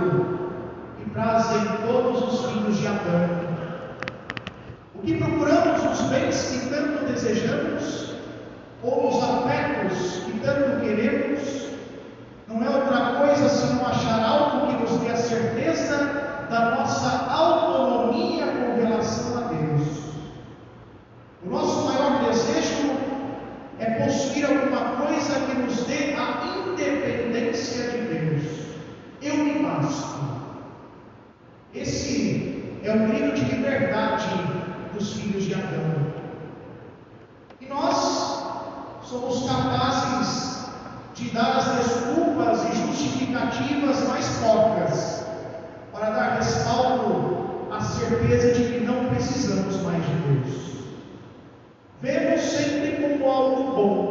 que e trazem todos os filhos de Adão. O que procuramos os bens que tanto desejamos, ou os afetos que tanto queremos, não é outra coisa senão achar algo que nos dê a certeza da nossa autonomia com relação a Deus. O nosso maior desejo é possuir alguma coisa que nos dê Esse é o grito de liberdade dos filhos de Adão. E nós somos capazes de dar as desculpas e justificativas mais poucas para dar respaldo à certeza de que não precisamos mais de Deus. Vemos sempre como algo bom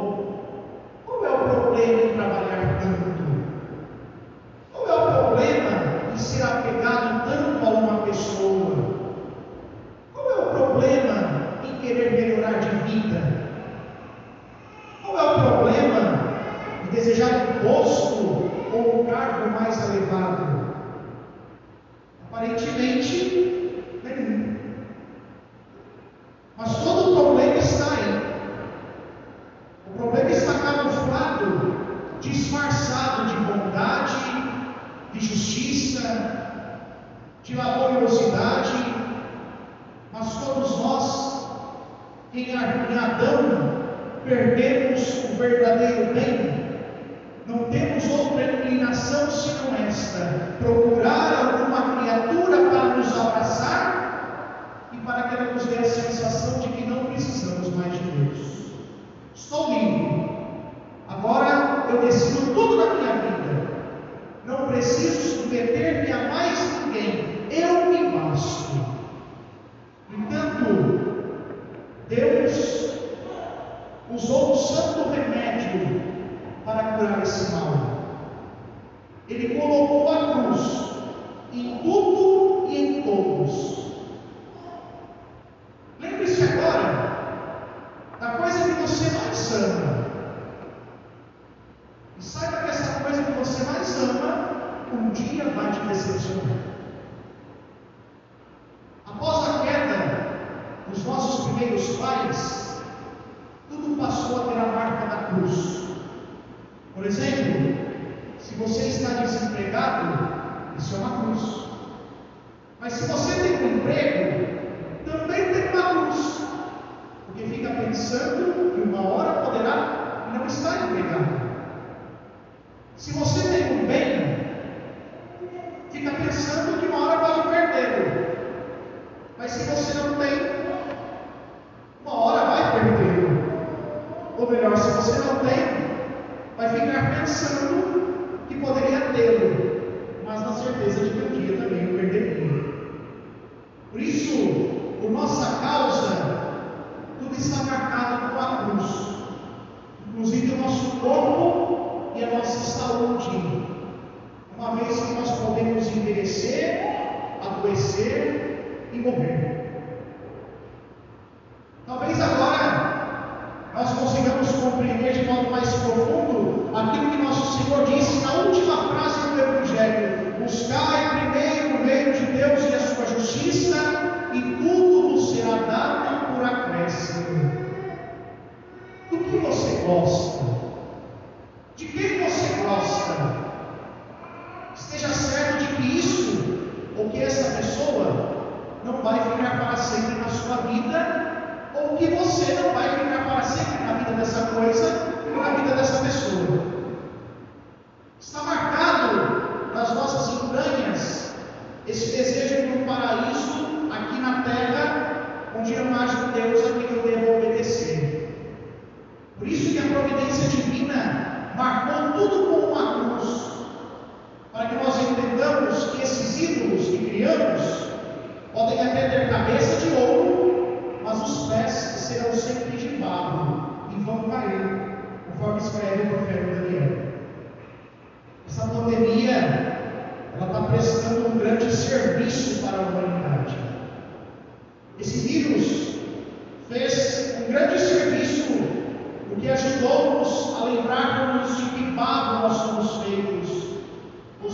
idade, mas todos nós, em Adão, perdemos o verdadeiro bem. Não temos outra inclinação senão esta: procurar pais, tudo passou a ter a marca da cruz. Por exemplo, se você está desempregado, isso é uma cruz. Mas se você tem um emprego, também tem uma cruz. Porque fica pensando que uma hora poderá não estar empregado. Se você tem um bem, fica pensando que uma hora desenvelhecer, adoecer e morrer.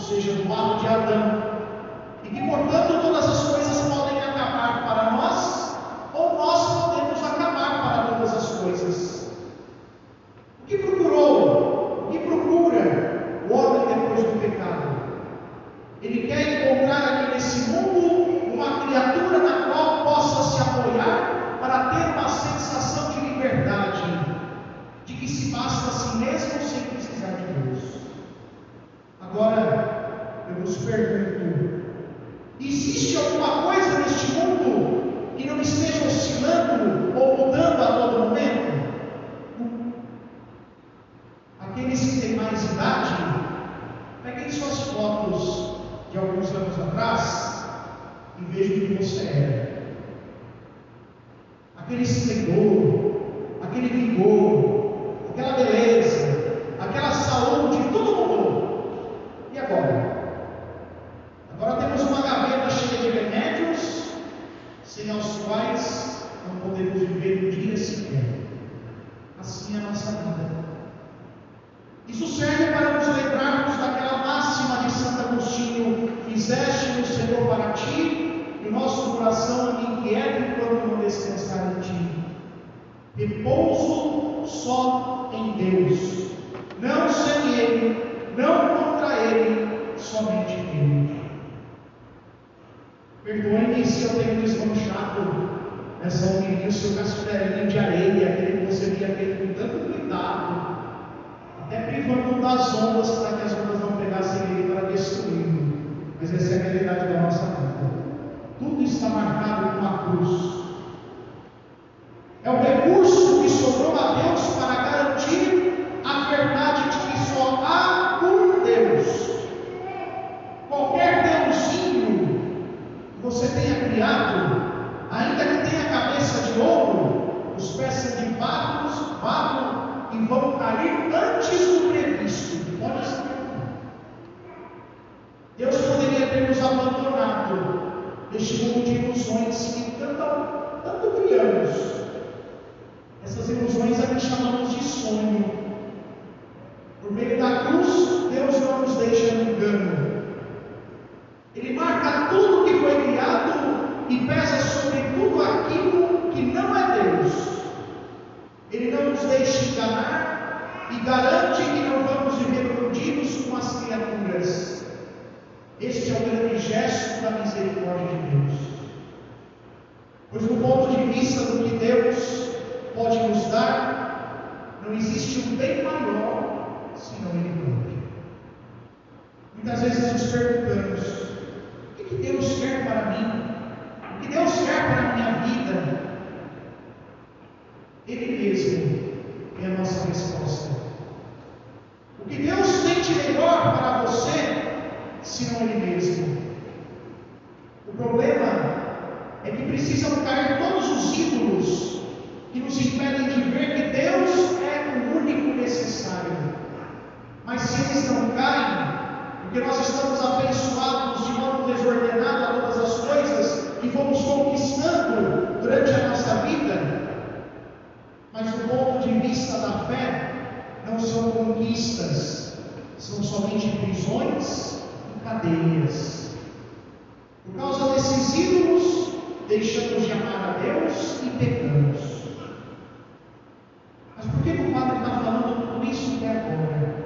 Seja, do barro de Adão, e que, portanto, todas as coisas podem acabar para nós, ou nós podemos acabar para todas as coisas. O que procurou, o que procura o homem depois do pecado? Ele quer encontrar aqui nesse mundo uma criatura na qual possa se apoiar para ter uma sensação de liberdade, de que se basta a si mesmo sem precisar de Deus. Agora, eu vos pergunto: existe alguma coisa neste mundo que não esteja oscilando ou mudando a todo momento? Aqueles que têm mais idade, peguem suas fotos de alguns anos atrás e veja o que você era. Aquele esplendor, aquele vigor, aquela beleza, aquela saúde, tudo mudou. E agora? Agora temos uma gaveta cheia de remédios, sem aos quais não podemos viver um dia sequer. Assim é a nossa vida. Isso serve para nos lembrarmos daquela máxima de Santo Agostinho: Fizeste no Senhor para ti, e o nosso coração anda inquieto enquanto não descansar em ti. Repouso só em Deus, não sem Ele, não contra Ele, somente Ele. Perdoe-me se eu tenho desmanchado nessa homilia o seu castelinho de areia, aquele que você via feito com tanto cuidado até privando das ondas para que as ondas não pegassem ele para destruí-lo. Mas essa é a realidade da nossa vida. Tudo está marcado com a cruz. É o recurso que sobrou a Deus para garantir a verdade de que só há um Deus. Qualquer deusinho que você tenha criado, ainda que tenha cabeça de ouro, os pés de barro, barro e vão cair antes do previsto. Pode ser. Deus poderia ter nos abandonado neste mundo de ilusões que tanto, tanto criamos. Essas ilusões aqui chamamos de sonho. Por meio da cruz, Deus não nos deixa no engano. Ele marca tudo que foi criado e pesa sobre tudo aquilo que não é Deus. Ele não nos deixa enganar e garante que não vamos viver iludidos com as criaturas. Este é o grande gesto da misericórdia de Deus. Pois, do ponto de vista do que Deus pode nos dar, não existe um bem maior senão Ele próprio. Muitas vezes nos perguntamos: o que Deus quer para mim? O que Deus quer para a minha vida? Ele mesmo é a nossa resposta. O que Deus tem de melhor para você, senão Ele mesmo? O problema é que precisam cair todos os ídolos que nos impedem de ver que Deus é o único necessário. Mas se eles não caem, porque nós estamos abençoados de modo desordenado a todas as coisas e fomos conquistando durante a nossa vida, mas do ponto de vista da fé, não são conquistas, são somente prisões e cadeias. Por causa desses ídolos, deixamos de amar a Deus e pecamos. Mas por que o Padre está falando tudo isso até agora?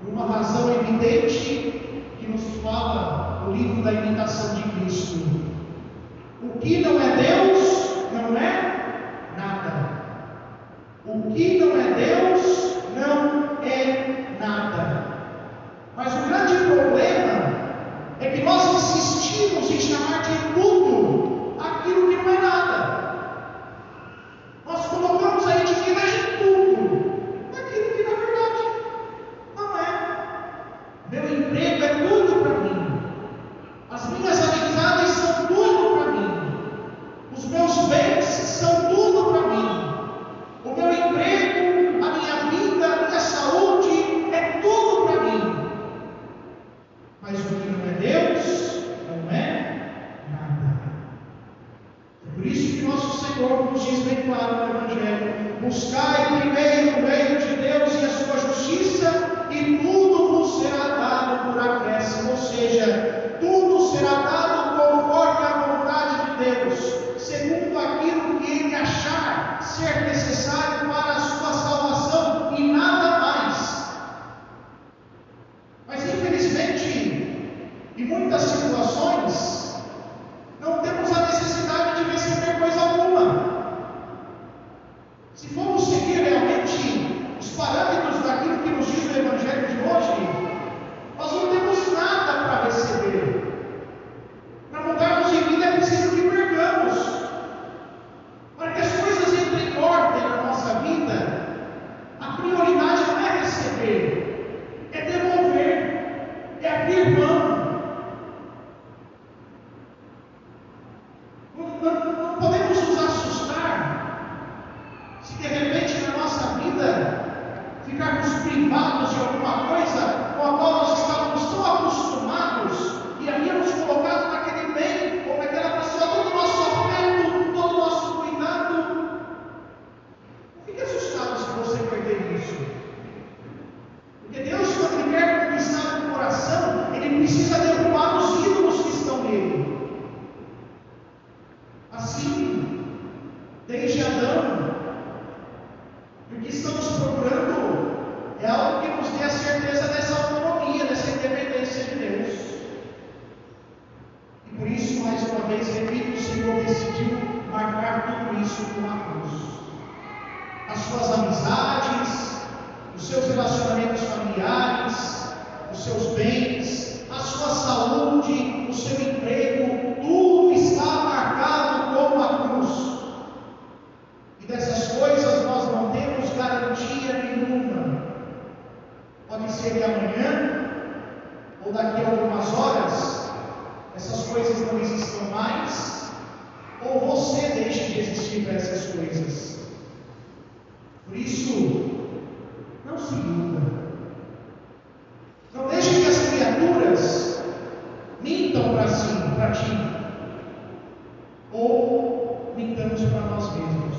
Por uma razão evidente que nos fala o livro da imitação de Cristo. O que não é Deus, não é nada. O que não é Deus não é nada. Mas o grande problema é que nós insistimos em chamar ser que amanhã ou daqui a algumas horas essas coisas não existam mais, ou você deixe de existir para essas coisas. Por isso, não se iluda. Não deixe que as criaturas mintam para si, para ti, ou mintamos para nós mesmos.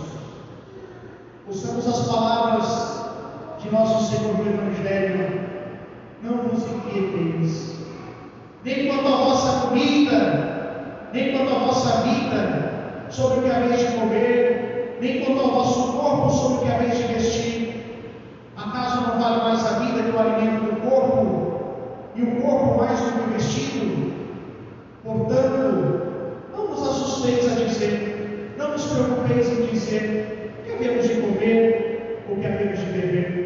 Usamos as palavras de nosso Senhor do Evangelho não vos inquieteis, nem quanto à vossa comida, nem quanto à vossa vida, sobre o que haveis de comer, nem quanto ao vosso corpo, sobre o que haveis de vestir. Acaso não vale mais a vida que o alimento do corpo, e o corpo mais do que o vestido? Portanto, não vos assusteis a dizer, não vos preocupeis em dizer, o que havemos de comer, ou que havemos de beber,